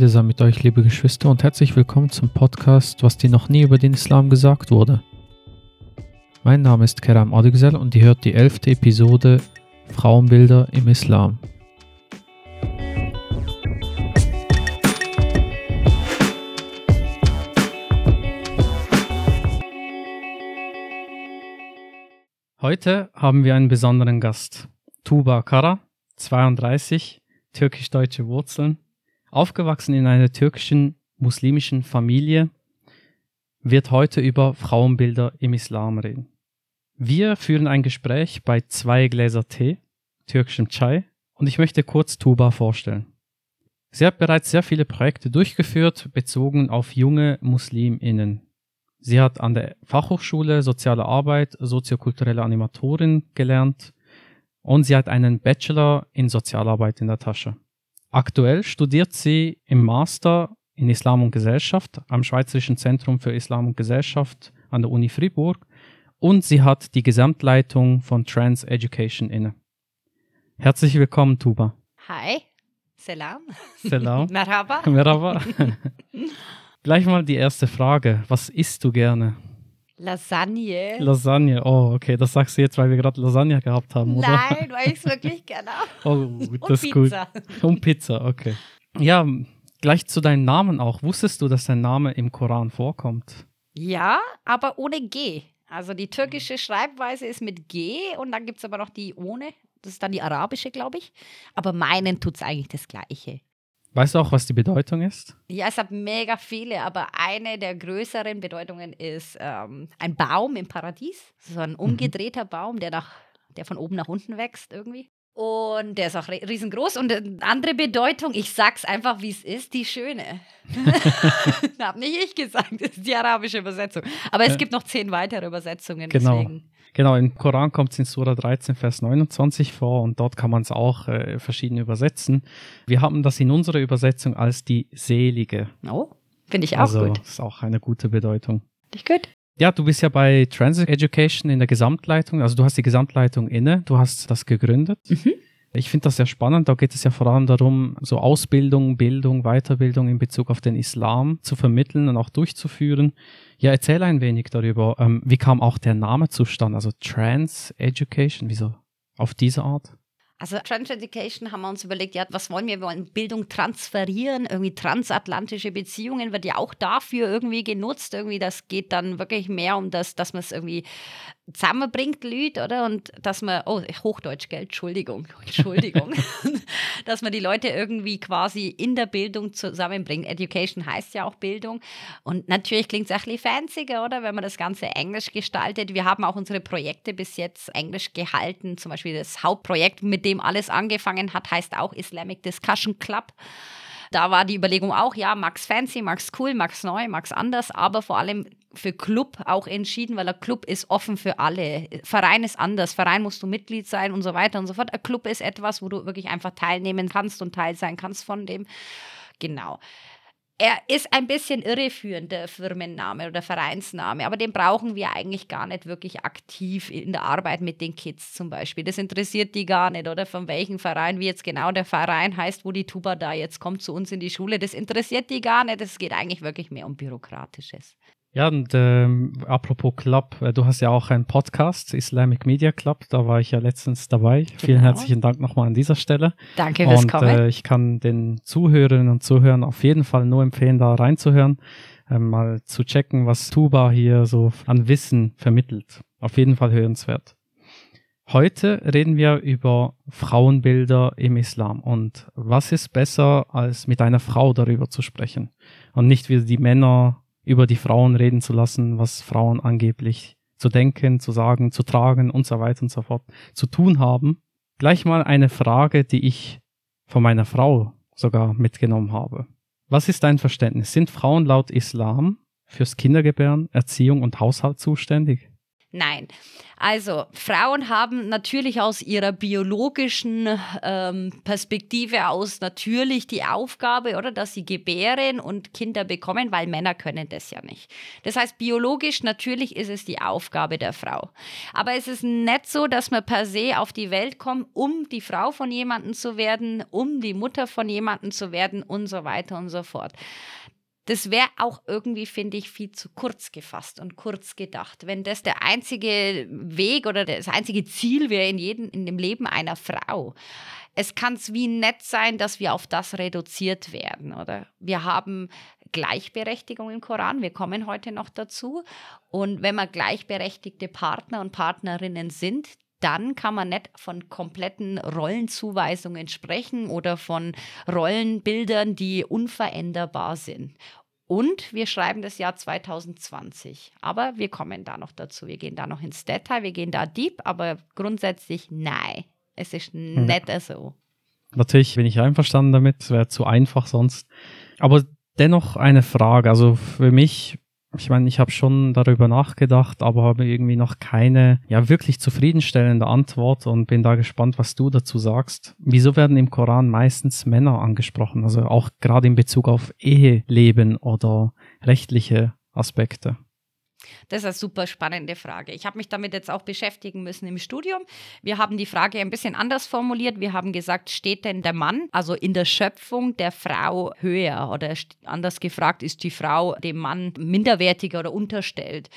Friede sei mit euch, liebe Geschwister, und herzlich willkommen zum Podcast, was dir noch nie über den Islam gesagt wurde. Mein Name ist Keram Adigzel und ihr hört die elfte Episode Frauenbilder im Islam. Heute haben wir einen besonderen Gast. Tuba Kara, 32, türkisch-deutsche Wurzeln, aufgewachsen in einer türkischen muslimischen Familie, wird heute über Frauenbilder im Islam reden. Wir führen ein Gespräch bei zwei Gläser Tee, türkischem Chai, und ich möchte kurz Tuba vorstellen. Sie hat bereits sehr viele Projekte durchgeführt, bezogen auf junge Musliminnen. Sie hat an der Fachhochschule Soziale Arbeit, soziokulturelle Animatorin gelernt und sie hat einen Bachelor in Sozialarbeit in der Tasche. Aktuell studiert sie im Master in Islam und Gesellschaft am Schweizerischen Zentrum für Islam und Gesellschaft an der Uni Fribourg und sie hat die Gesamtleitung von Trans Education inne. Herzlich willkommen, Tuba. Hi. Salam. Salam. Merhaba. Merhaba. Gleich mal die erste Frage. Was isst du gerne? Lasagne. Lasagne. Oh, okay. Das sagst du jetzt, weil wir gerade Lasagne gehabt haben, oder? Nein, weil ich es wirklich gerne habe. Oh, das ist gut. Pizza. Und Pizza, okay. Ja, gleich zu deinem Namen auch. Wusstest du, dass dein Name im Koran vorkommt? Ja, aber ohne G. Also die türkische Schreibweise ist mit G und dann gibt es aber noch die ohne. Das ist dann die arabische, glaube ich. Aber meinen tut es eigentlich das Gleiche. Weißt du auch, was die Bedeutung ist? Ja, es hat mega viele, aber eine der größeren Bedeutungen ist ähm, ein Baum im Paradies. So ein umgedrehter Baum, der, nach, der von oben nach unten wächst irgendwie. Und der ist auch ri- riesengroß. Und eine andere Bedeutung, ich sag's einfach, wie es ist, die Schöne. Hab nicht ich gesagt, das ist die arabische Übersetzung. Aber es gibt noch zehn weitere Übersetzungen. Genau. Deswegen. Genau, im Koran kommt es in Surah 13, Vers 29 vor und dort kann man es auch äh, verschieden übersetzen. Wir haben das in unserer Übersetzung als die Selige. Oh, finde ich auch also gut. ist auch eine gute Bedeutung. Finde ich gut. Ja, du bist ja bei Transit Education in der Gesamtleitung, also du hast die Gesamtleitung inne, du hast das gegründet. Mhm. Ich finde das sehr spannend, da geht es ja vor allem darum, so Ausbildung, Bildung, Weiterbildung in Bezug auf den Islam zu vermitteln und auch durchzuführen. Ja, erzähl ein wenig darüber. Ähm, wie kam auch der Name zustande? Also Trans Education, wieso auf diese Art? Also Trans Education haben wir uns überlegt, ja, was wollen wir? Wir wollen Bildung transferieren, irgendwie transatlantische Beziehungen wird ja auch dafür irgendwie genutzt. Irgendwie, das geht dann wirklich mehr um das, dass man es irgendwie zusammenbringt, Lüd, oder? Und dass man, oh, Hochdeutsch, gell? Entschuldigung, Entschuldigung. dass man die Leute irgendwie quasi in der Bildung zusammenbringt. Education heißt ja auch Bildung. Und natürlich klingt es ein bisschen fancier, oder? Wenn man das Ganze englisch gestaltet. Wir haben auch unsere Projekte bis jetzt englisch gehalten. Zum Beispiel das Hauptprojekt, mit dem alles angefangen hat, heißt auch Islamic Discussion Club. Da war die Überlegung auch, ja, Max fancy, Max cool, Max neu, Max anders, aber vor allem für Club auch entschieden, weil ein Club ist offen für alle. Verein ist anders. Verein musst du Mitglied sein und so weiter und so fort. Ein Club ist etwas, wo du wirklich einfach teilnehmen kannst und Teil sein kannst von dem. Genau. Er ist ein bisschen irreführend, der Firmenname oder Vereinsname, aber den brauchen wir eigentlich gar nicht wirklich aktiv in der Arbeit mit den Kids zum Beispiel. Das interessiert die gar nicht, oder von welchem Verein, wie jetzt genau der Verein heißt, wo die Tuba da jetzt kommt zu uns in die Schule. Das interessiert die gar nicht. Es geht eigentlich wirklich mehr um Bürokratisches. Ja, und ähm, apropos Club, äh, du hast ja auch einen Podcast, Islamic Media Club, da war ich ja letztens dabei. Vielen Genau. herzlichen Dank nochmal an dieser Stelle. Danke fürs Und Kommen. äh, ich kann den Zuhörerinnen und Zuhörern auf jeden Fall nur empfehlen, da reinzuhören, äh, mal zu checken, was Tuba hier so an Wissen vermittelt. Auf jeden Fall hörenswert. Heute reden wir über Frauenbilder im Islam und was ist besser, als mit einer Frau darüber zu sprechen und nicht wie die Männer über die Frauen reden zu lassen, was Frauen angeblich zu denken, zu sagen, zu tragen und so weiter und so fort zu tun haben. Gleich mal eine Frage, die ich von meiner Frau sogar mitgenommen habe. Was ist dein Verständnis? Sind Frauen laut Islam fürs Kindergebären, Erziehung und Haushalt zuständig? Nein. Also Frauen haben natürlich aus ihrer biologischen ähm, Perspektive aus natürlich die Aufgabe, oder, dass sie gebären und Kinder bekommen, weil Männer können das ja nicht. Das heißt, biologisch natürlich ist es die Aufgabe der Frau. Aber es ist nicht so, dass man per se auf die Welt kommt, um die Frau von jemandem zu werden, um die Mutter von jemandem zu werden und so weiter und so fort. Das wäre auch irgendwie, finde ich, viel zu kurz gefasst und kurz gedacht. Wenn das der einzige Weg oder das einzige Ziel wäre in, in dem Leben einer Frau. Es kann es wie nett sein, dass wir auf das reduziert werden, oder? Wir haben Gleichberechtigung im Koran, wir kommen heute noch dazu. Und wenn wir gleichberechtigte Partner und Partnerinnen sind, dann kann man nicht von kompletten Rollenzuweisungen sprechen oder von Rollenbildern, die unveränderbar sind. Und wir schreiben das Jahr 2020. Aber wir kommen da noch dazu. Wir gehen da noch ins Detail, wir gehen da deep, aber grundsätzlich nein. Es ist nicht ja. so. Natürlich bin ich einverstanden damit, es wäre zu einfach sonst. Aber dennoch eine Frage. Also für mich ich meine, ich habe schon darüber nachgedacht, aber habe irgendwie noch keine ja wirklich zufriedenstellende Antwort und bin da gespannt, was du dazu sagst. Wieso werden im Koran meistens Männer angesprochen? Also auch gerade in Bezug auf Eheleben oder rechtliche Aspekte. Das ist eine super spannende Frage. Ich habe mich damit jetzt auch beschäftigen müssen im Studium. Wir haben die Frage ein bisschen anders formuliert. Wir haben gesagt, steht denn der Mann, also in der Schöpfung der Frau höher? Oder anders gefragt, ist die Frau dem Mann minderwertiger oder unterstellt?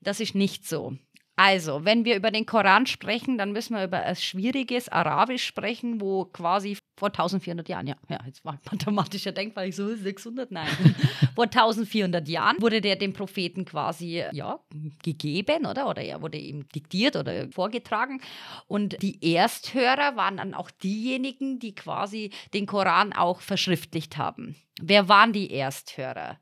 Das ist nicht so. Also, wenn wir über den Koran sprechen, dann müssen wir über ein schwieriges Arabisch sprechen, wo quasi vor 1400 Jahren, ja, ja jetzt war mathematischer Denkbar, ich so 600, nein, vor 1400 Jahren wurde der dem Propheten quasi, ja, gegeben, oder? Oder er wurde ihm diktiert oder vorgetragen. Und die Ersthörer waren dann auch diejenigen, die quasi den Koran auch verschriftlicht haben. Wer waren die Ersthörer?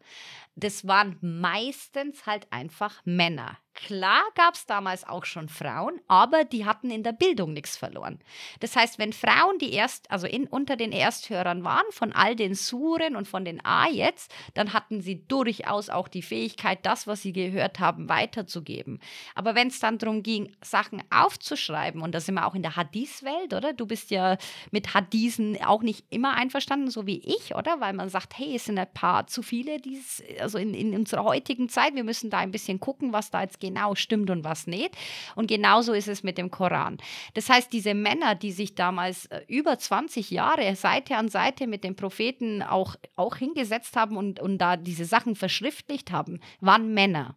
Das waren meistens halt einfach Männer. Klar gab es damals auch schon Frauen, aber die hatten in der Bildung nichts verloren. Das heißt, wenn Frauen die erst, also in, unter den Ersthörern waren, von all den Suren und von den Ayets, dann hatten sie durchaus auch die Fähigkeit, das, was sie gehört haben, weiterzugeben. Aber wenn es dann darum ging, Sachen aufzuschreiben, und da sind wir auch in der Hadith-Welt, oder? Du bist ja mit Hadithen auch nicht immer einverstanden, so wie ich, oder? Weil man sagt, hey, es sind ein paar zu viele, dies, also in, in unserer heutigen Zeit, wir müssen da ein bisschen gucken, was da jetzt geht genau stimmt und was nicht. Und genauso ist es mit dem Koran. Das heißt, diese Männer, die sich damals äh, über 20 Jahre Seite an Seite mit dem Propheten auch, auch hingesetzt haben und, und da diese Sachen verschriftlicht haben, waren Männer.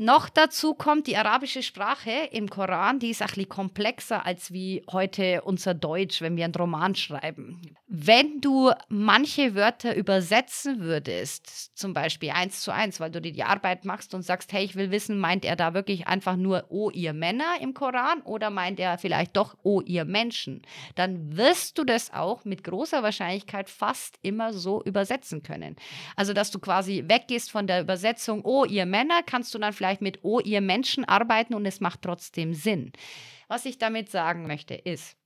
Noch dazu kommt die arabische Sprache im Koran, die ist ein bisschen komplexer als wie heute unser Deutsch, wenn wir einen Roman schreiben. Wenn du manche Wörter übersetzen würdest, zum Beispiel eins zu eins, weil du dir die Arbeit machst und sagst, hey, ich will wissen, meint er da wirklich einfach nur, oh, ihr Männer im Koran oder meint er vielleicht doch, oh, ihr Menschen, dann wirst du das auch mit großer Wahrscheinlichkeit fast immer so übersetzen können. Also, dass du quasi weggehst von der Übersetzung, oh, ihr Männer, kannst du dann vielleicht vielleicht mit Oh, ihr Menschen arbeiten und es macht trotzdem Sinn. Was ich damit sagen möchte, ist,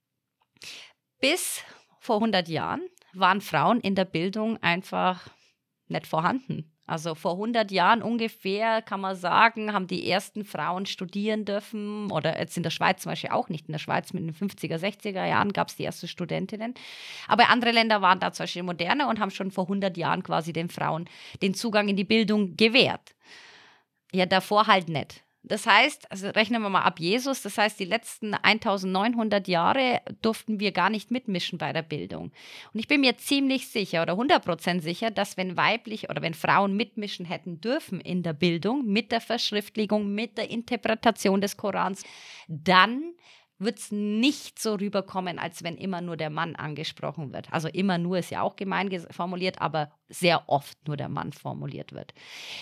bis vor 100 Jahren waren Frauen in der Bildung einfach nicht vorhanden. Also vor 100 Jahren ungefähr, kann man sagen, haben die ersten Frauen studieren dürfen. Oder jetzt in der Schweiz zum Beispiel auch nicht. In der Schweiz mit den 50er, 60er Jahren gab es die ersten Studentinnen. Aber andere Länder waren da zum Beispiel moderner und haben schon vor 100 Jahren quasi den Frauen den Zugang in die Bildung gewährt. Ja, davor halt nicht. Das heißt, also rechnen wir mal ab Jesus, das heißt, die letzten 1900 Jahre durften wir gar nicht mitmischen bei der Bildung. Und ich bin mir ziemlich sicher oder 100% sicher, dass wenn weiblich oder wenn Frauen mitmischen hätten dürfen in der Bildung, mit der Verschriftlichung, mit der Interpretation des Korans, dann wird es nicht so rüberkommen, als wenn immer nur der Mann angesprochen wird. Also immer nur ist ja auch gemein formuliert, aber sehr oft nur der Mann formuliert wird.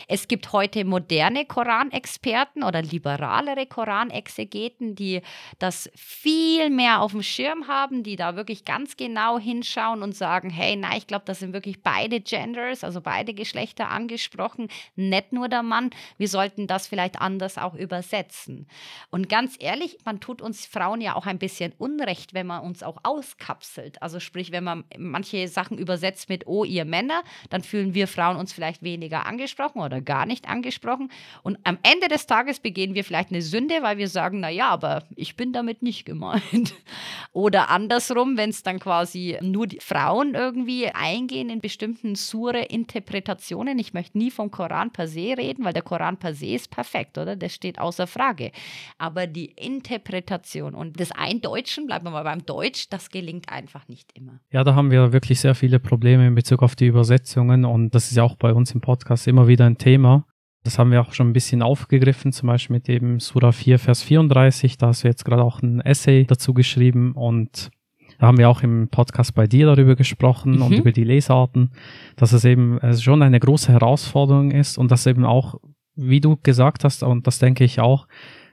Es gibt heute moderne Koranexperten oder liberalere Koranexegeten, die das viel mehr auf dem Schirm haben, die da wirklich ganz genau hinschauen und sagen, hey, nein, ich glaube, das sind wirklich beide Genders, also beide Geschlechter angesprochen, nicht nur der Mann. Wir sollten das vielleicht anders auch übersetzen. Und ganz ehrlich, man tut uns Frauen ja auch ein bisschen Unrecht, wenn man uns auch auskapselt. Also sprich, wenn man manche Sachen übersetzt mit, oh, ihr Männer, dann fühlen wir Frauen uns vielleicht weniger angesprochen oder gar nicht angesprochen. Und am Ende des Tages begehen wir vielleicht eine Sünde, weil wir sagen, naja, aber ich bin damit nicht gemeint. Oder andersrum, wenn es dann quasi nur die Frauen irgendwie eingehen in bestimmten Sure-Interpretationen. Ich möchte nie vom Koran per se reden, weil der Koran per se ist perfekt, oder? Das steht außer Frage. Aber die Interpretation und das Eindeutschen, bleiben wir mal beim Deutsch, das gelingt einfach nicht immer. Ja, da haben wir wirklich sehr viele Probleme in Bezug auf die Übersetzungen und das ist ja auch bei uns im Podcast immer wieder ein Thema. Das haben wir auch schon ein bisschen aufgegriffen, zum Beispiel mit dem Surah 4, Vers 34. Da hast du jetzt gerade auch ein Essay dazu geschrieben und da haben wir auch im Podcast bei dir darüber gesprochen mhm. und über die Lesarten, dass es eben schon eine große Herausforderung ist und dass eben auch, wie du gesagt hast, und das denke ich auch,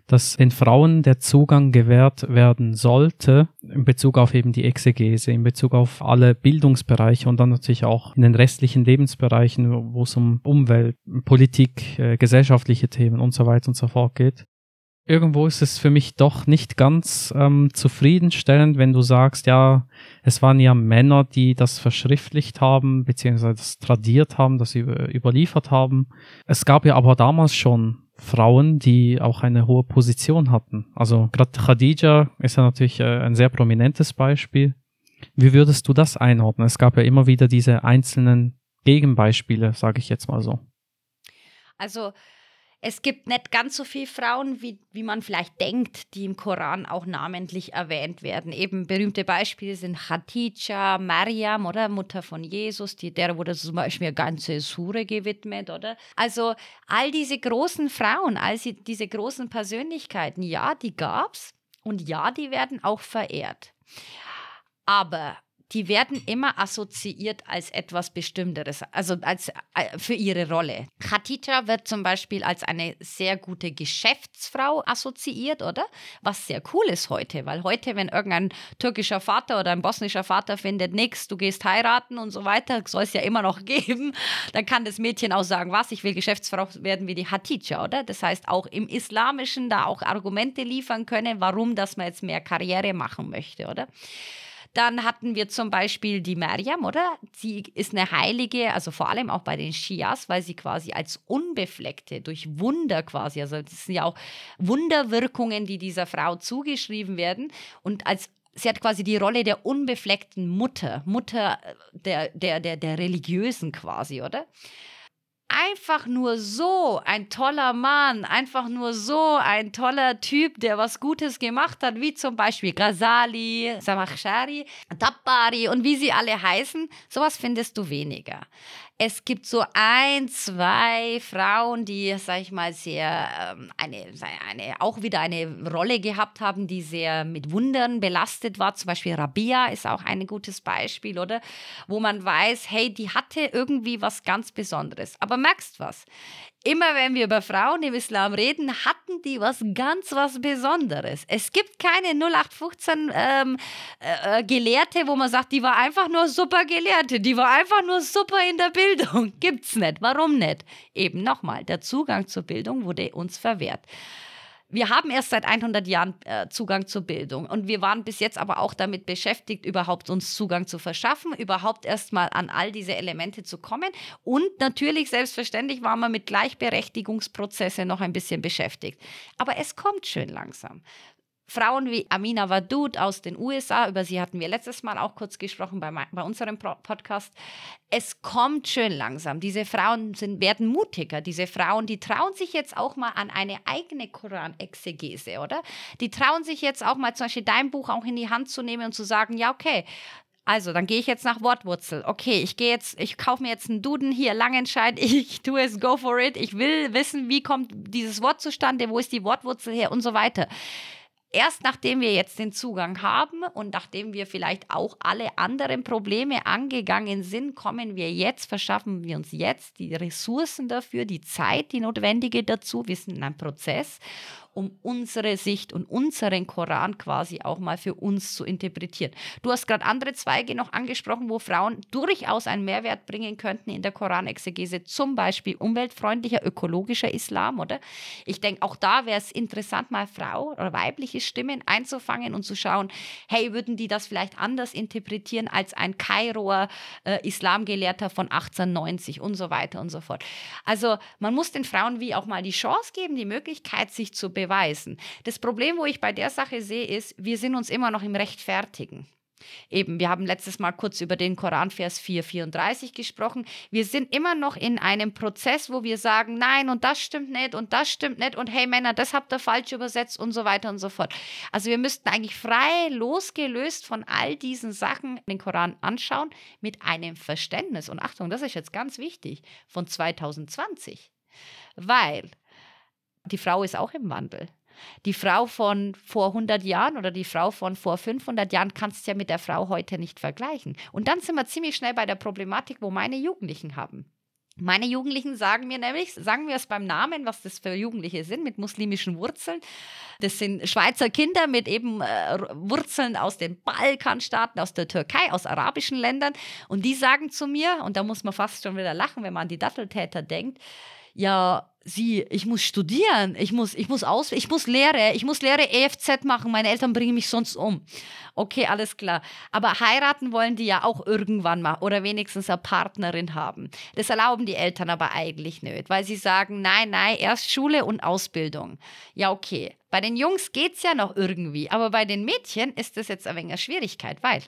dass den Frauen der Zugang gewährt werden sollte in Bezug auf eben die Exegese, in Bezug auf alle Bildungsbereiche und dann natürlich auch in den restlichen Lebensbereichen, wo es um Umwelt, Politik, äh, gesellschaftliche Themen und so weiter und so fort geht. Irgendwo ist es für mich doch nicht ganz ähm, zufriedenstellend, wenn du sagst, ja, es waren ja Männer, die das verschriftlicht haben, beziehungsweise das tradiert haben, das über, überliefert haben. Es gab ja aber damals schon Frauen, die auch eine hohe Position hatten. Also gerade Khadija ist ja natürlich äh, ein sehr prominentes Beispiel. Wie würdest du das einordnen? Es gab ja immer wieder diese einzelnen Gegenbeispiele, sage ich jetzt mal so. Also es gibt nicht ganz so viele Frauen, wie, wie man vielleicht denkt, die im Koran auch namentlich erwähnt werden. Eben berühmte Beispiele sind Khadija, Mariam oder Mutter von Jesus, die, der wurde zum Beispiel eine ganze Sure gewidmet, oder? Also all diese großen Frauen, all diese großen Persönlichkeiten, ja, die gab's und ja, die werden auch verehrt. Aber die werden immer assoziiert als etwas Bestimmteres, also als äh, für ihre Rolle. Khadija wird zum Beispiel als eine sehr gute Geschäftsfrau assoziiert, oder? Was sehr cool ist heute, weil heute, wenn irgendein türkischer Vater oder ein bosnischer Vater findet, nix, du gehst heiraten und so weiter, soll es ja immer noch geben, dann kann das Mädchen auch sagen, was, ich will Geschäftsfrau werden wie die Khadija, oder? Das heißt, auch im Islamischen da auch Argumente liefern können, warum, dass man jetzt mehr Karriere machen möchte, oder? Dann hatten wir zum Beispiel die Mariam, oder? Sie ist eine Heilige, also vor allem auch bei den Shias, weil sie quasi als Unbefleckte durch Wunder quasi, also das sind ja auch Wunderwirkungen, die dieser Frau zugeschrieben werden. Und als sie hat quasi die Rolle der unbefleckten Mutter, Mutter der, der, der, der Religiösen quasi, oder? Einfach nur so ein toller Mann, einfach nur so ein toller Typ, der was Gutes gemacht hat, wie zum Beispiel Ghazali, Samachshari, Tabbari und wie sie alle heißen, sowas findest du weniger. Es gibt so ein, zwei Frauen, die, sag ich mal, sehr ähm, eine, eine, auch wieder eine Rolle gehabt haben, die sehr mit Wundern belastet war. Zum Beispiel Rabia ist auch ein gutes Beispiel, oder? Wo man weiß, hey, die hatte irgendwie was ganz Besonderes. Aber merkst was? Immer wenn wir über Frauen im Islam reden, hatten die was ganz was Besonderes. Es gibt keine 0815 ähm, äh, äh, Gelehrte, wo man sagt, die war einfach nur super Gelehrte, die war einfach nur super in der Bildung. Gibt's nicht. Warum nicht? Eben nochmal, der Zugang zur Bildung wurde uns verwehrt. Wir haben erst seit 100 Jahren äh, Zugang zur Bildung und wir waren bis jetzt aber auch damit beschäftigt, überhaupt uns Zugang zu verschaffen, überhaupt erstmal an all diese Elemente zu kommen und natürlich selbstverständlich waren wir mit Gleichberechtigungsprozesse noch ein bisschen beschäftigt. Aber es kommt schön langsam. Frauen wie Amina Wadud aus den USA, über sie hatten wir letztes Mal auch kurz gesprochen bei, bei unserem Podcast. Es kommt schön langsam. Diese Frauen sind, werden mutiger. Diese Frauen, die trauen sich jetzt auch mal an eine eigene Koran-Exegese, oder? Die trauen sich jetzt auch mal zum Beispiel dein Buch auch in die Hand zu nehmen und zu sagen, ja, okay, also, dann gehe ich jetzt nach Wortwurzel. Okay, ich gehe jetzt, ich kaufe mir jetzt einen Duden hier, Langenscheid, ich tue es, go for it. Ich will wissen, wie kommt dieses Wort zustande, wo ist die Wortwurzel her und so weiter erst nachdem wir jetzt den Zugang haben und nachdem wir vielleicht auch alle anderen Probleme angegangen sind, kommen wir jetzt, verschaffen wir uns jetzt die Ressourcen dafür, die Zeit, die notwendige dazu. Wir sind in einem Prozess um unsere Sicht und unseren Koran quasi auch mal für uns zu interpretieren. Du hast gerade andere Zweige noch angesprochen, wo Frauen durchaus einen Mehrwert bringen könnten in der Koranexegese, zum Beispiel umweltfreundlicher, ökologischer Islam, oder? Ich denke, auch da wäre es interessant, mal Frau oder weibliche Stimmen einzufangen und zu schauen, hey, würden die das vielleicht anders interpretieren als ein Kairoer äh, Islamgelehrter von 1890 und so weiter und so fort. Also man muss den Frauen wie auch mal die Chance geben, die Möglichkeit, sich zu beweisen. Das Problem, wo ich bei der Sache sehe, ist, wir sind uns immer noch im Rechtfertigen. Eben, wir haben letztes Mal kurz über den Koranvers 434 gesprochen. Wir sind immer noch in einem Prozess, wo wir sagen, nein, und das stimmt nicht, und das stimmt nicht, und hey Männer, das habt ihr falsch übersetzt und so weiter und so fort. Also wir müssten eigentlich frei, losgelöst von all diesen Sachen den Koran anschauen, mit einem Verständnis. Und Achtung, das ist jetzt ganz wichtig, von 2020. Weil die Frau ist auch im Wandel. Die Frau von vor 100 Jahren oder die Frau von vor 500 Jahren kannst du ja mit der Frau heute nicht vergleichen. Und dann sind wir ziemlich schnell bei der Problematik, wo meine Jugendlichen haben. Meine Jugendlichen sagen mir nämlich, sagen wir es beim Namen, was das für Jugendliche sind, mit muslimischen Wurzeln. Das sind Schweizer Kinder mit eben äh, Wurzeln aus den Balkanstaaten, aus der Türkei, aus arabischen Ländern. Und die sagen zu mir, und da muss man fast schon wieder lachen, wenn man an die Datteltäter denkt, ja, sie, ich muss studieren, ich muss, ich muss aus, ich muss Lehre, ich muss Lehre EFZ machen, meine Eltern bringen mich sonst um. Okay, alles klar. Aber heiraten wollen die ja auch irgendwann mal oder wenigstens eine Partnerin haben. Das erlauben die Eltern aber eigentlich nicht, weil sie sagen, nein, nein, erst Schule und Ausbildung. Ja, okay. Bei den Jungs geht es ja noch irgendwie, aber bei den Mädchen ist das jetzt ein wenig eine Schwierigkeit, weil,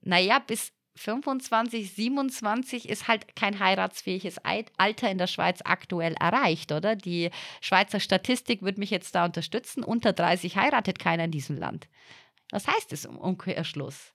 naja, bis 25, 27 ist halt kein heiratsfähiges Alter in der Schweiz aktuell erreicht, oder? Die Schweizer Statistik wird mich jetzt da unterstützen. Unter 30 heiratet keiner in diesem Land. Was heißt es im Umkehrschluss?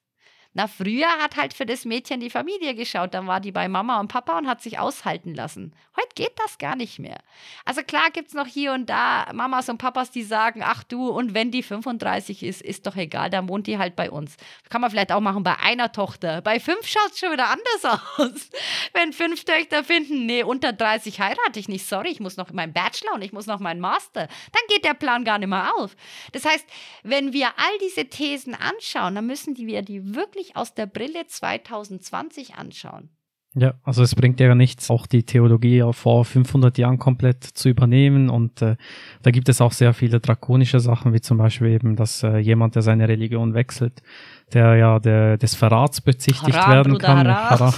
Na, früher hat halt für das Mädchen die Familie geschaut, dann war die bei Mama und Papa und hat sich aushalten lassen. Heute geht das gar nicht mehr. Also klar gibt es noch hier und da Mamas und Papas, die sagen, ach du, und wenn die 35 ist, ist doch egal, dann wohnt die halt bei uns. Kann man vielleicht auch machen bei einer Tochter. Bei fünf schaut es schon wieder anders aus. wenn fünf Töchter finden, nee, unter 30 heirate ich nicht, sorry, ich muss noch meinen Bachelor und ich muss noch meinen Master, dann geht der Plan gar nicht mehr auf. Das heißt, wenn wir all diese Thesen anschauen, dann müssen wir die wirklich wirklich aus der Brille 2020 anschauen. Ja, also es bringt ja nichts, auch die Theologie vor 500 Jahren komplett zu übernehmen und äh, da gibt es auch sehr viele drakonische Sachen, wie zum Beispiel eben, dass äh, jemand, der seine Religion wechselt, der ja der, des Verrats bezichtigt Hara, werden Bruder kann. Hara.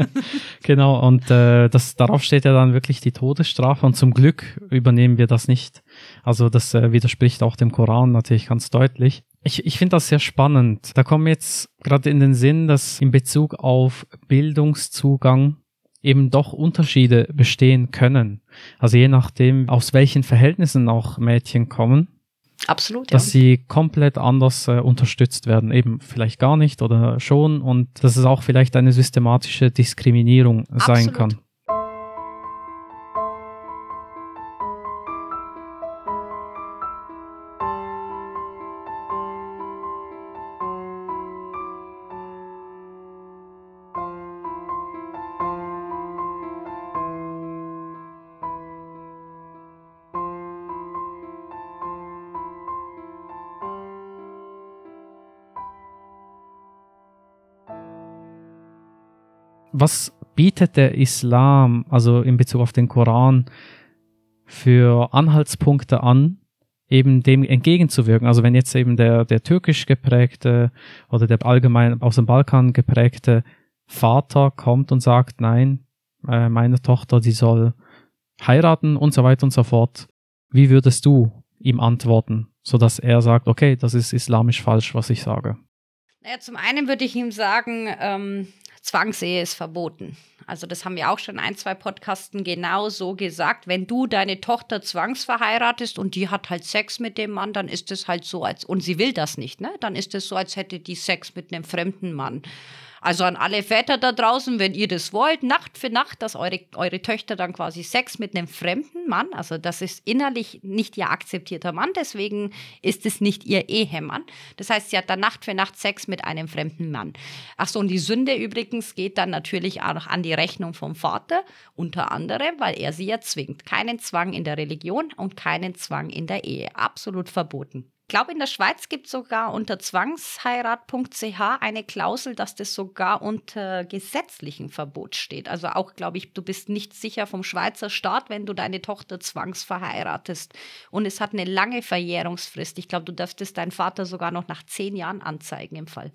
genau, und äh, das, darauf steht ja dann wirklich die Todesstrafe und zum Glück übernehmen wir das nicht. Also das äh, widerspricht auch dem Koran natürlich ganz deutlich. Ich, ich finde das sehr spannend. Da kommt jetzt gerade in den Sinn, dass in Bezug auf Bildungszugang eben doch Unterschiede bestehen können. Also je nachdem, aus welchen Verhältnissen auch Mädchen kommen. Absolut, ja. Dass sie komplett anders äh, unterstützt werden, eben vielleicht gar nicht oder schon und dass es auch vielleicht eine systematische Diskriminierung Absolut. sein kann. Was bietet der Islam, also in Bezug auf den Koran, für Anhaltspunkte an, eben dem entgegenzuwirken. Also wenn jetzt eben der, der türkisch geprägte oder der allgemein aus dem Balkan geprägte Vater kommt und sagt, nein, äh, meine Tochter, die soll heiraten und so weiter und so fort. Wie würdest du ihm antworten, sodass er sagt, okay, das ist islamisch falsch, was ich sage? Naja, zum einen würde ich ihm sagen, ähm, Zwangsehe ist verboten. Also das haben wir auch schon ein, zwei Podcasten genau so gesagt. Wenn du deine Tochter zwangsverheiratest und die hat halt Sex mit dem Mann, dann ist es halt so, als und sie will das nicht, ne? Dann ist es so, als hätte die Sex mit einem fremden Mann. Also an alle Väter da draußen, wenn ihr das wollt, Nacht für Nacht, dass eure, eure Töchter dann quasi Sex mit einem fremden Mann, also das ist innerlich nicht ihr akzeptierter Mann, deswegen ist es nicht ihr Ehemann. Das heißt, sie hat dann Nacht für Nacht Sex mit einem fremden Mann. Ach so, und die Sünde übrigens geht dann natürlich auch noch an die Rechnung vom Vater, unter anderem, weil er sie ja zwingt. Keinen Zwang in der Religion und keinen Zwang in der Ehe. Absolut verboten glaube, in der Schweiz gibt es sogar unter zwangsheirat.ch eine Klausel, dass das sogar unter gesetzlichem Verbot steht. Also auch, glaube ich, du bist nicht sicher vom Schweizer Staat, wenn du deine Tochter zwangsverheiratest. Und es hat eine lange Verjährungsfrist. Ich glaube, du dürftest deinen Vater sogar noch nach zehn Jahren anzeigen im Fall.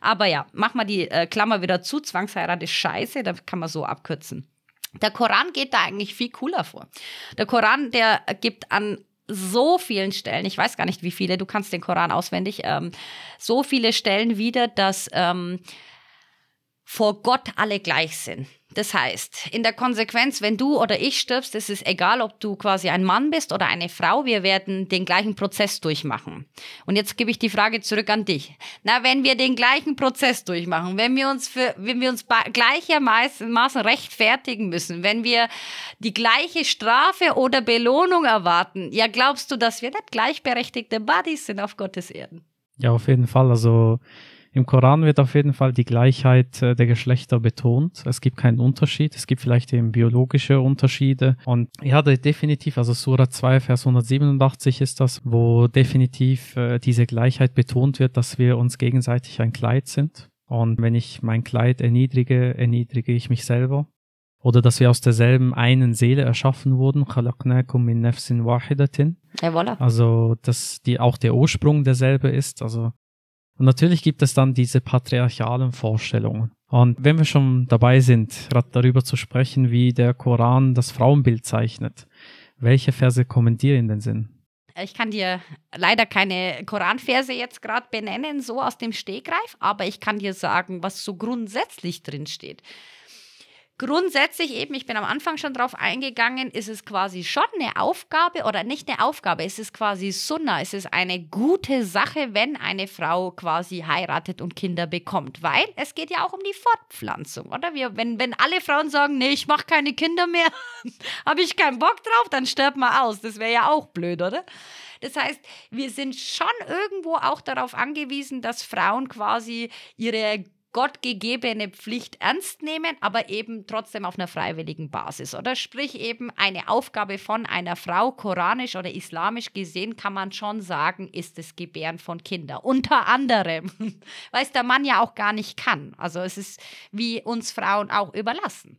Aber ja, mach mal die äh, Klammer wieder zu. Zwangsheirat ist scheiße, da kann man so abkürzen. Der Koran geht da eigentlich viel cooler vor. Der Koran, der gibt an so vielen Stellen, ich weiß gar nicht wie viele, du kannst den Koran auswendig, ähm, so viele Stellen wieder, dass ähm, vor Gott alle gleich sind. Das heißt, in der Konsequenz, wenn du oder ich stirbst, ist es egal, ob du quasi ein Mann bist oder eine Frau, wir werden den gleichen Prozess durchmachen. Und jetzt gebe ich die Frage zurück an dich. Na, wenn wir den gleichen Prozess durchmachen, wenn wir uns für, wenn wir uns gleichermaßen rechtfertigen müssen, wenn wir die gleiche Strafe oder Belohnung erwarten, ja, glaubst du, dass wir nicht gleichberechtigte Buddies sind auf Gottes Erden? Ja, auf jeden Fall. Also, im Koran wird auf jeden Fall die Gleichheit äh, der Geschlechter betont. Es gibt keinen Unterschied. Es gibt vielleicht eben biologische Unterschiede. Und ja, definitiv, also Surah 2, Vers 187 ist das, wo definitiv äh, diese Gleichheit betont wird, dass wir uns gegenseitig ein Kleid sind. Und wenn ich mein Kleid erniedrige, erniedrige ich mich selber. Oder dass wir aus derselben einen Seele erschaffen wurden. Also, dass die auch der Ursprung derselbe ist. Also, und natürlich gibt es dann diese patriarchalen Vorstellungen. Und wenn wir schon dabei sind, darüber zu sprechen, wie der Koran das Frauenbild zeichnet, welche Verse kommen dir in den Sinn? Ich kann dir leider keine Koranverse jetzt gerade benennen, so aus dem Stegreif, aber ich kann dir sagen, was so grundsätzlich drin steht. Grundsätzlich eben, ich bin am Anfang schon drauf eingegangen, ist es quasi schon eine Aufgabe oder nicht eine Aufgabe, es ist quasi Sunna, es ist eine gute Sache, wenn eine Frau quasi heiratet und Kinder bekommt, weil es geht ja auch um die Fortpflanzung, oder? Wir, wenn, wenn alle Frauen sagen, nee, ich mache keine Kinder mehr, habe ich keinen Bock drauf, dann stirbt man aus. Das wäre ja auch blöd, oder? Das heißt, wir sind schon irgendwo auch darauf angewiesen, dass Frauen quasi ihre gottgegebene Pflicht ernst nehmen, aber eben trotzdem auf einer freiwilligen Basis, oder? Sprich eben eine Aufgabe von einer Frau, koranisch oder islamisch gesehen, kann man schon sagen, ist das Gebären von Kindern. Unter anderem, weil es der Mann ja auch gar nicht kann. Also es ist wie uns Frauen auch überlassen.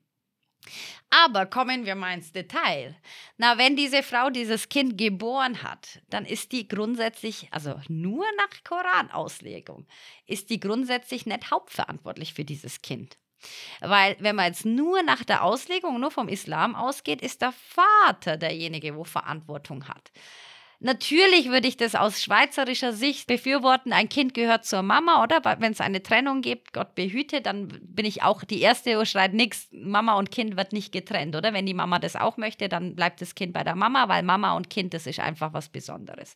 Aber kommen wir mal ins Detail. Na, wenn diese Frau dieses Kind geboren hat, dann ist die grundsätzlich, also nur nach Koranauslegung, ist die grundsätzlich nicht hauptverantwortlich für dieses Kind. Weil wenn man jetzt nur nach der Auslegung, nur vom Islam ausgeht, ist der Vater derjenige, wo Verantwortung hat. Natürlich würde ich das aus schweizerischer Sicht befürworten. Ein Kind gehört zur Mama, oder? Wenn es eine Trennung gibt, Gott behüte, dann bin ich auch die Erste und schreit nichts. Mama und Kind wird nicht getrennt, oder? Wenn die Mama das auch möchte, dann bleibt das Kind bei der Mama, weil Mama und Kind, das ist einfach was Besonderes.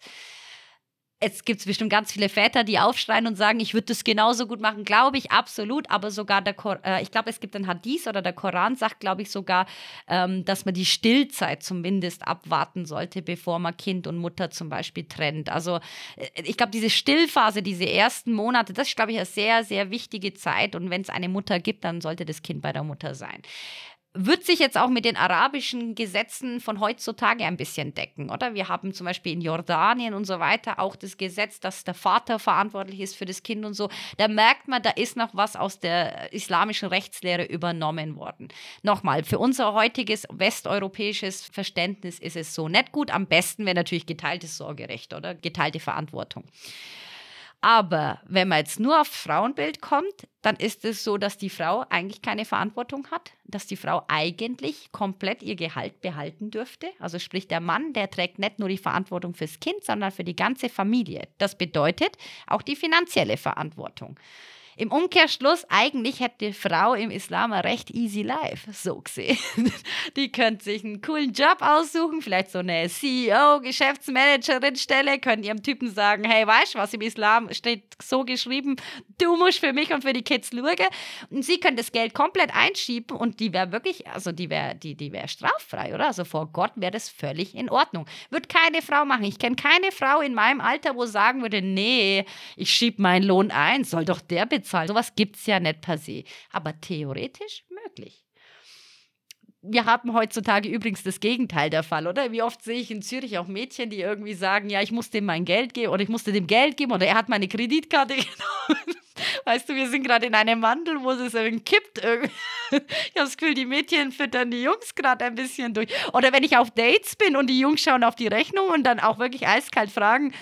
Es gibt bestimmt ganz viele Väter, die aufschreien und sagen, ich würde das genauso gut machen, glaube ich, absolut. Aber sogar der, Kor äh, ich glaube, es gibt ein Hadith oder der Koran sagt, glaube ich, sogar, ähm, dass man die Stillzeit zumindest abwarten sollte, bevor man Kind und Mutter zum Beispiel trennt. Also äh, ich glaube, diese Stillphase, diese ersten Monate, das ist, glaube ich, eine sehr, sehr wichtige Zeit. Und wenn es eine Mutter gibt, dann sollte das Kind bei der Mutter sein wird sich jetzt auch mit den arabischen Gesetzen von heutzutage ein bisschen decken, oder? Wir haben zum Beispiel in Jordanien und so weiter auch das Gesetz, dass der Vater verantwortlich ist für das Kind und so. Da merkt man, da ist noch was aus der islamischen Rechtslehre übernommen worden. Nochmal, für unser heutiges westeuropäisches Verständnis ist es so nicht gut. Am besten wäre natürlich geteiltes Sorgerecht oder geteilte Verantwortung. Aber wenn man jetzt nur auf Frauenbild kommt, dann ist es so, dass die Frau eigentlich keine Verantwortung hat, dass die Frau eigentlich komplett ihr Gehalt behalten dürfte. Also sprich, der Mann, der trägt nicht nur die Verantwortung fürs Kind, sondern für die ganze Familie. Das bedeutet auch die finanzielle Verantwortung. Im Umkehrschluss, eigentlich hätte die Frau im Islam ein recht easy life, so gesehen. Die könnte sich einen coolen Job aussuchen, vielleicht so eine CEO, Geschäftsmanagerin Stelle, könnte ihrem Typen sagen, hey, weißt du was, im Islam steht so geschrieben, du musst für mich und für die Kids schauen. Und sie könnte das Geld komplett einschieben und die wäre wirklich, also die wäre die, die wär straffrei, oder? Also vor Gott wäre das völlig in Ordnung. Wird keine Frau machen. Ich kenne keine Frau in meinem Alter, wo sagen würde, nee, ich schiebe meinen Lohn ein, soll doch der bezahlen. Sowas gibt es ja nicht per se. Aber theoretisch möglich wir haben heutzutage übrigens das Gegenteil der Fall, oder? Wie oft sehe ich in Zürich auch Mädchen, die irgendwie sagen, ja, ich muss dem mein Geld geben oder ich musste dem Geld geben oder er hat meine Kreditkarte genommen. Weißt du, wir sind gerade in einem Wandel, wo es irgendwie kippt. Ich habe das Gefühl, die Mädchen füttern die Jungs gerade ein bisschen durch. Oder wenn ich auf Dates bin und die Jungs schauen auf die Rechnung und dann auch wirklich eiskalt fragen,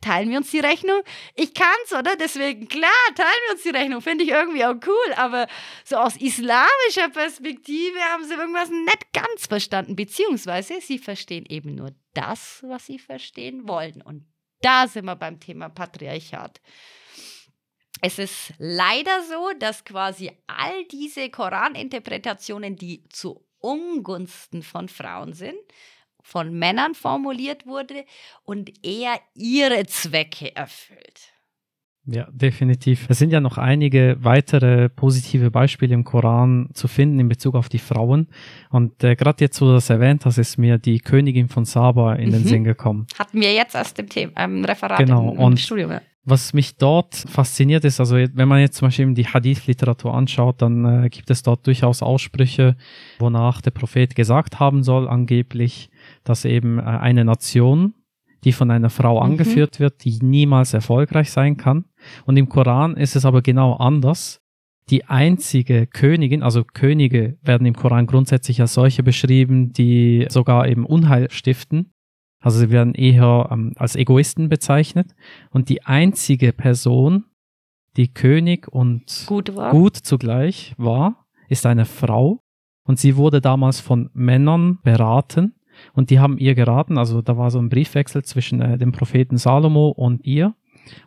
teilen wir uns die Rechnung? Ich kann's, oder? Deswegen, klar, teilen wir uns die Rechnung. Finde ich irgendwie auch cool. Aber so aus islamischer Perspektive haben sie irgendwas nicht ganz verstanden. Beziehungsweise sie verstehen eben nur das, was sie verstehen wollen. Und da sind wir beim Thema Patriarchat. Es ist leider so, dass quasi all diese Koraninterpretationen, die zu Ungunsten von Frauen sind, von Männern formuliert wurde und eher ihre Zwecke erfüllt. Ja, definitiv. Es sind ja noch einige weitere positive Beispiele im Koran zu finden in Bezug auf die Frauen. Und äh, gerade jetzt, wo du das erwähnt hast, ist mir die Königin von Saba in mhm. den Sinn gekommen. Hatten wir jetzt aus dem Thema, ähm, Referat genau. im, im und Studium. Ja. Was mich dort fasziniert ist, also wenn man jetzt zum Beispiel die Hadith-Literatur anschaut, dann äh, gibt es dort durchaus Aussprüche, wonach der Prophet gesagt haben soll, angeblich, dass eben äh, eine Nation, die von einer Frau mhm. angeführt wird, die niemals erfolgreich sein kann. Und im Koran ist es aber genau anders. Die einzige Königin, also Könige werden im Koran grundsätzlich als solche beschrieben, die sogar eben Unheil stiften. Also sie werden eher ähm, als Egoisten bezeichnet. Und die einzige Person, die König und gut, gut zugleich war, ist eine Frau. Und sie wurde damals von Männern beraten. Und die haben ihr geraten, also da war so ein Briefwechsel zwischen äh, dem Propheten Salomo und ihr.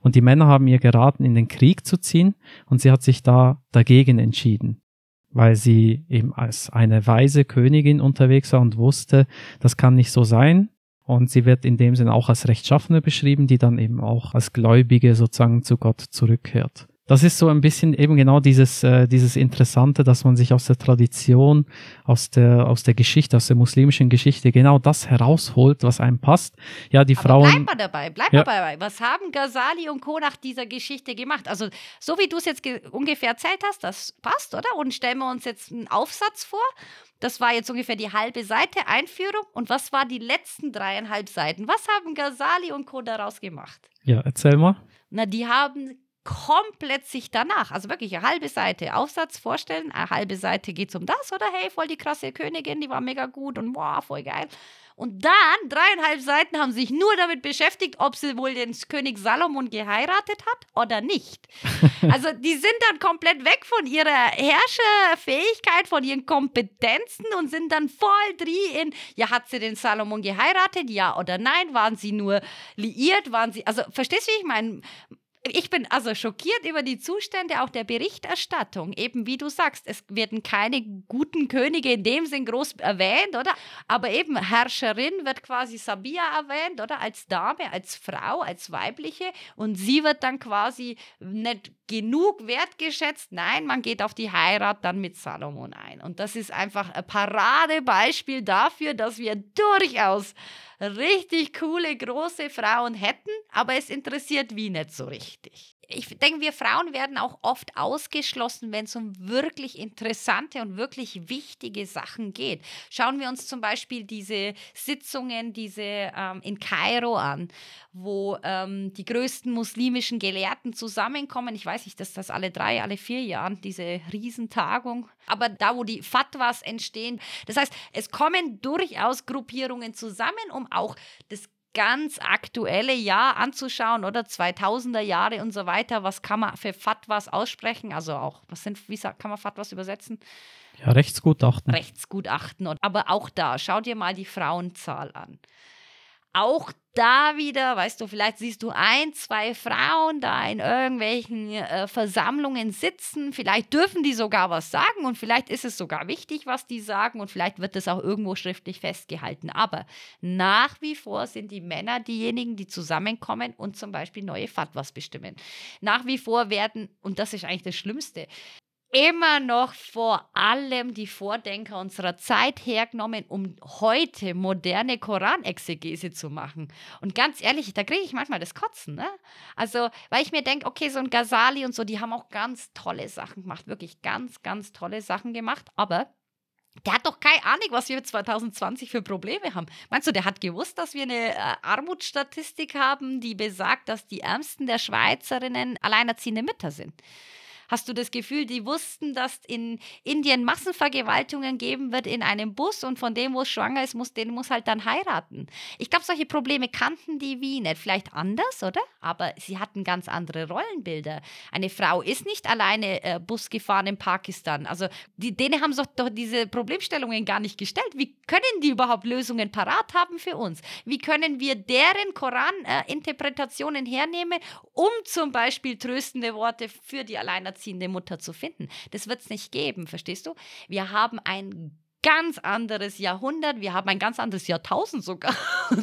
Und die Männer haben ihr geraten, in den Krieg zu ziehen. Und sie hat sich da dagegen entschieden weil sie eben als eine weise Königin unterwegs war und wusste, das kann nicht so sein. Und sie wird in dem Sinne auch als Rechtschaffene beschrieben, die dann eben auch als Gläubige sozusagen zu Gott zurückkehrt. Das ist so ein bisschen eben genau dieses, äh, dieses Interessante, dass man sich aus der Tradition, aus der, aus der Geschichte, aus der muslimischen Geschichte genau das herausholt, was einem passt. Ja, die Aber Frauen. Bleib mal dabei, bleib ja. mal dabei. Was haben Ghazali und Co. nach dieser Geschichte gemacht? Also, so wie du es jetzt ungefähr erzählt hast, das passt, oder? Und stellen wir uns jetzt einen Aufsatz vor das war jetzt ungefähr die halbe Seite Einführung. Und was war die letzten dreieinhalb Seiten? Was haben Ghazali und Co. daraus gemacht? Ja, erzähl mal. Na, die haben komplett sich danach, also wirklich eine halbe Seite Aufsatz vorstellen, eine halbe Seite geht es um das oder hey, voll die krasse Königin, die war mega gut und wow, voll geil. Und dann, dreieinhalb Seiten, haben sich nur damit beschäftigt, ob sie wohl den König Salomon geheiratet hat oder nicht. Also die sind dann komplett weg von ihrer Herrscherfähigkeit, von ihren Kompetenzen und sind dann voll drie in, ja, hat sie den Salomon geheiratet, ja oder nein? Waren sie nur liiert? Waren sie, also verstehst du, wie ich meine? Ich bin also schockiert über die Zustände auch der Berichterstattung. Eben wie du sagst, es werden keine guten Könige in dem Sinn groß erwähnt, oder? Aber eben Herrscherin wird quasi Sabia erwähnt, oder? Als Dame, als Frau, als weibliche. Und sie wird dann quasi nicht genug wertgeschätzt. Nein, man geht auf die Heirat dann mit Salomon ein. Und das ist einfach ein Paradebeispiel dafür, dass wir durchaus richtig coole, große Frauen hätten, aber es interessiert wie nicht so richtig ich denke, wir Frauen werden auch oft ausgeschlossen, wenn es um wirklich interessante und wirklich wichtige Sachen geht. Schauen wir uns zum Beispiel diese Sitzungen, diese ähm, in Kairo an, wo ähm, die größten muslimischen Gelehrten zusammenkommen. Ich weiß nicht, dass das alle drei, alle vier Jahre, diese Riesentagung, aber da, wo die Fatwas entstehen. Das heißt, es kommen durchaus Gruppierungen zusammen, um auch das ganz aktuelle Jahr anzuschauen oder 2000er Jahre und so weiter. Was kann man für Fatwas aussprechen? Also auch, was sind, wie kann man Fatwas übersetzen? Ja, Rechtsgutachten. Rechtsgutachten. Aber auch da, schau dir mal die Frauenzahl an. Auch da wieder, weißt du, vielleicht siehst du ein, zwei Frauen da in irgendwelchen äh, Versammlungen sitzen, vielleicht dürfen die sogar was sagen und vielleicht ist es sogar wichtig, was die sagen und vielleicht wird es auch irgendwo schriftlich festgehalten. Aber nach wie vor sind die Männer diejenigen, die zusammenkommen und zum Beispiel neue Fatwas bestimmen. Nach wie vor werden, und das ist eigentlich das Schlimmste, immer noch vor allem die Vordenker unserer Zeit hergenommen, um heute moderne Koranexegese zu machen. Und ganz ehrlich, da kriege ich manchmal das Kotzen. Ne? Also, weil ich mir denke, okay, so ein Ghazali und so, die haben auch ganz tolle Sachen gemacht, wirklich ganz, ganz tolle Sachen gemacht, aber der hat doch keine Ahnung, was wir 2020 für Probleme haben. Meinst du, der hat gewusst, dass wir eine äh, Armutsstatistik haben, die besagt, dass die Ärmsten der Schweizerinnen alleinerziehende Mütter sind? Hast du das Gefühl, die wussten, dass in Indien Massenvergewaltigungen geben wird in einem Bus und von dem, wo es schwanger ist, muss, den muss halt dann heiraten? Ich glaube, solche Probleme kannten die wie nicht. Vielleicht anders, oder? Aber sie hatten ganz andere Rollenbilder. Eine Frau ist nicht alleine äh, Bus gefahren in Pakistan. Also die, denen haben doch diese Problemstellungen gar nicht gestellt. Wie können die überhaupt Lösungen parat haben für uns? Wie können wir deren Koran-Interpretationen äh, hernehmen, um zum Beispiel tröstende Worte für die Alleinerziehenden alleinerziehende Mutter zu finden. Das wird es nicht geben, verstehst du? Wir haben ein ganz anderes Jahrhundert, wir haben ein ganz anderes Jahrtausend sogar.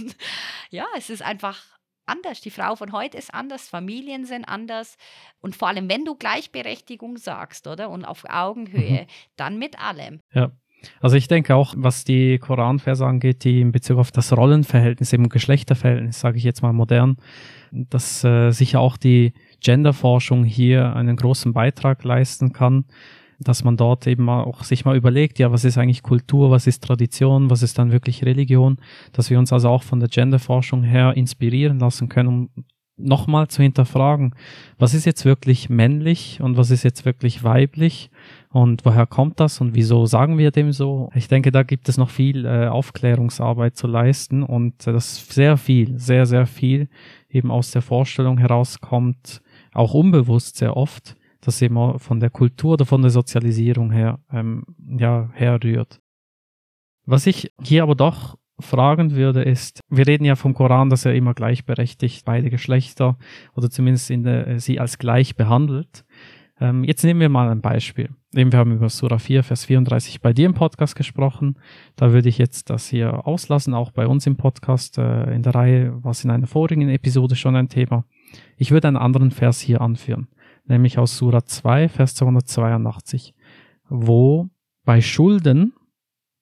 ja, es ist einfach anders. Die Frau von heute ist anders, Familien sind anders. Und vor allem, wenn du Gleichberechtigung sagst, oder? Und auf Augenhöhe, mhm. dann mit allem. Ja. Also ich denke auch, was die Koranverse angeht, die in Bezug auf das Rollenverhältnis, eben Geschlechterverhältnis, sage ich jetzt mal modern, dass äh, sicher auch die Genderforschung hier einen großen Beitrag leisten kann, dass man dort eben auch sich mal überlegt, ja, was ist eigentlich Kultur, was ist Tradition, was ist dann wirklich Religion, dass wir uns also auch von der Genderforschung her inspirieren lassen können, um nochmal zu hinterfragen, was ist jetzt wirklich männlich und was ist jetzt wirklich weiblich und woher kommt das und wieso sagen wir dem so? Ich denke, da gibt es noch viel äh, Aufklärungsarbeit zu leisten und äh, das sehr viel, sehr, sehr viel eben aus der Vorstellung herauskommt, auch unbewusst sehr oft, dass eben von der Kultur oder von der Sozialisierung her, ähm, ja, herrührt. Was ich hier aber doch fragen würde, ist, wir reden ja vom Koran, dass er immer gleichberechtigt beide Geschlechter oder zumindest in der, äh, sie als gleich behandelt. Ähm, jetzt nehmen wir mal ein Beispiel. Eben, wir haben über Surah 4, Vers 34 bei dir im Podcast gesprochen. Da würde ich jetzt das hier auslassen, auch bei uns im Podcast äh, in der Reihe, was in einer vorigen Episode schon ein Thema. Ich würde einen anderen Vers hier anführen, nämlich aus Surah 2, Vers 282, wo bei Schulden,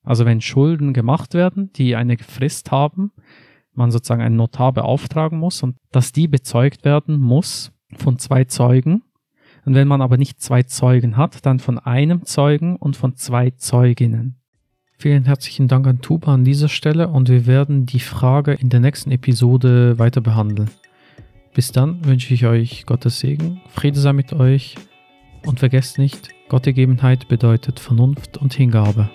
also wenn Schulden gemacht werden, die eine Frist haben, man sozusagen einen Notar beauftragen muss und dass die bezeugt werden muss von zwei Zeugen. Und wenn man aber nicht zwei Zeugen hat, dann von einem Zeugen und von zwei Zeuginnen. Vielen herzlichen Dank an Tuba an dieser Stelle und wir werden die Frage in der nächsten Episode weiter behandeln. Bis dann wünsche ich euch Gottes Segen, Friede sei mit euch und vergesst nicht, Gottgegebenheit bedeutet Vernunft und Hingabe.